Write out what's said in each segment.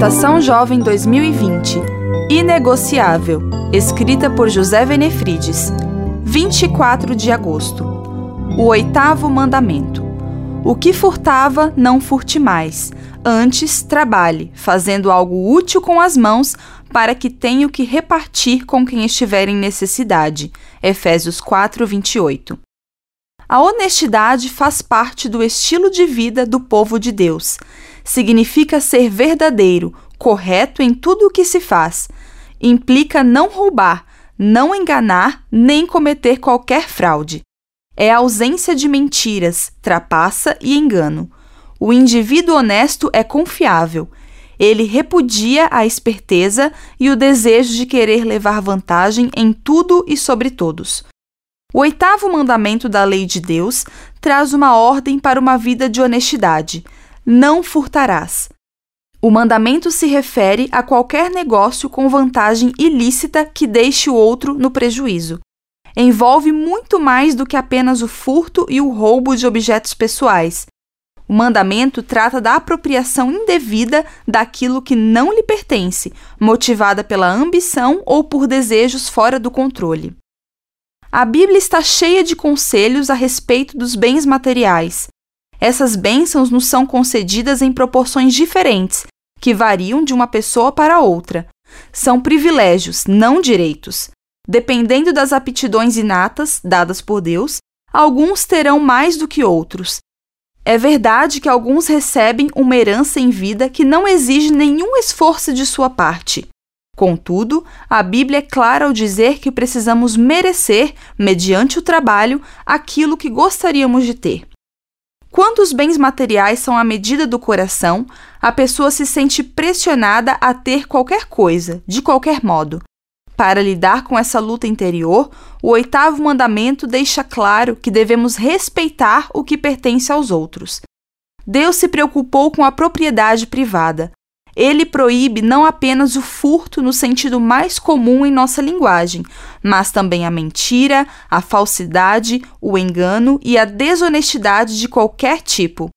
Estação Jovem 2020 Inegociável, escrita por José Venefrides, 24 de agosto. O oitavo mandamento. O que furtava, não furte mais. Antes, trabalhe, fazendo algo útil com as mãos, para que tenha o que repartir com quem estiver em necessidade. Efésios 4, 28. A honestidade faz parte do estilo de vida do povo de Deus. Significa ser verdadeiro, correto em tudo o que se faz. Implica não roubar, não enganar, nem cometer qualquer fraude. É a ausência de mentiras, trapaça e engano. O indivíduo honesto é confiável. Ele repudia a esperteza e o desejo de querer levar vantagem em tudo e sobre todos. O oitavo mandamento da lei de Deus traz uma ordem para uma vida de honestidade: não furtarás. O mandamento se refere a qualquer negócio com vantagem ilícita que deixe o outro no prejuízo. Envolve muito mais do que apenas o furto e o roubo de objetos pessoais. O mandamento trata da apropriação indevida daquilo que não lhe pertence, motivada pela ambição ou por desejos fora do controle. A Bíblia está cheia de conselhos a respeito dos bens materiais. Essas bênçãos nos são concedidas em proporções diferentes, que variam de uma pessoa para outra. São privilégios, não direitos. Dependendo das aptidões inatas dadas por Deus, alguns terão mais do que outros. É verdade que alguns recebem uma herança em vida que não exige nenhum esforço de sua parte. Contudo, a Bíblia é clara ao dizer que precisamos merecer, mediante o trabalho, aquilo que gostaríamos de ter. Quando os bens materiais são a medida do coração, a pessoa se sente pressionada a ter qualquer coisa, de qualquer modo. Para lidar com essa luta interior, o oitavo mandamento deixa claro que devemos respeitar o que pertence aos outros. Deus se preocupou com a propriedade privada. Ele proíbe não apenas o furto no sentido mais comum em nossa linguagem, mas também a mentira, a falsidade, o engano e a desonestidade de qualquer tipo.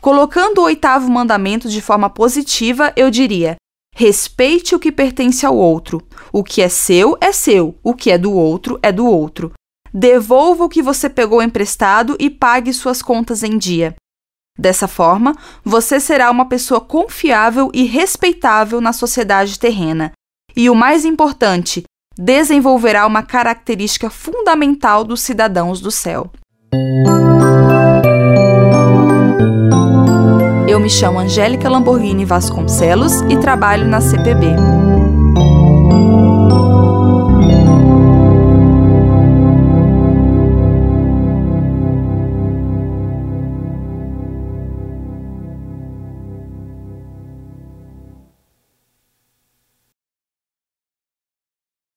Colocando o oitavo mandamento de forma positiva, eu diria: respeite o que pertence ao outro. O que é seu é seu, o que é do outro é do outro. Devolva o que você pegou emprestado e pague suas contas em dia. Dessa forma, você será uma pessoa confiável e respeitável na sociedade terrena. E o mais importante, desenvolverá uma característica fundamental dos cidadãos do céu. Eu me chamo Angélica Lamborghini Vasconcelos e trabalho na CPB.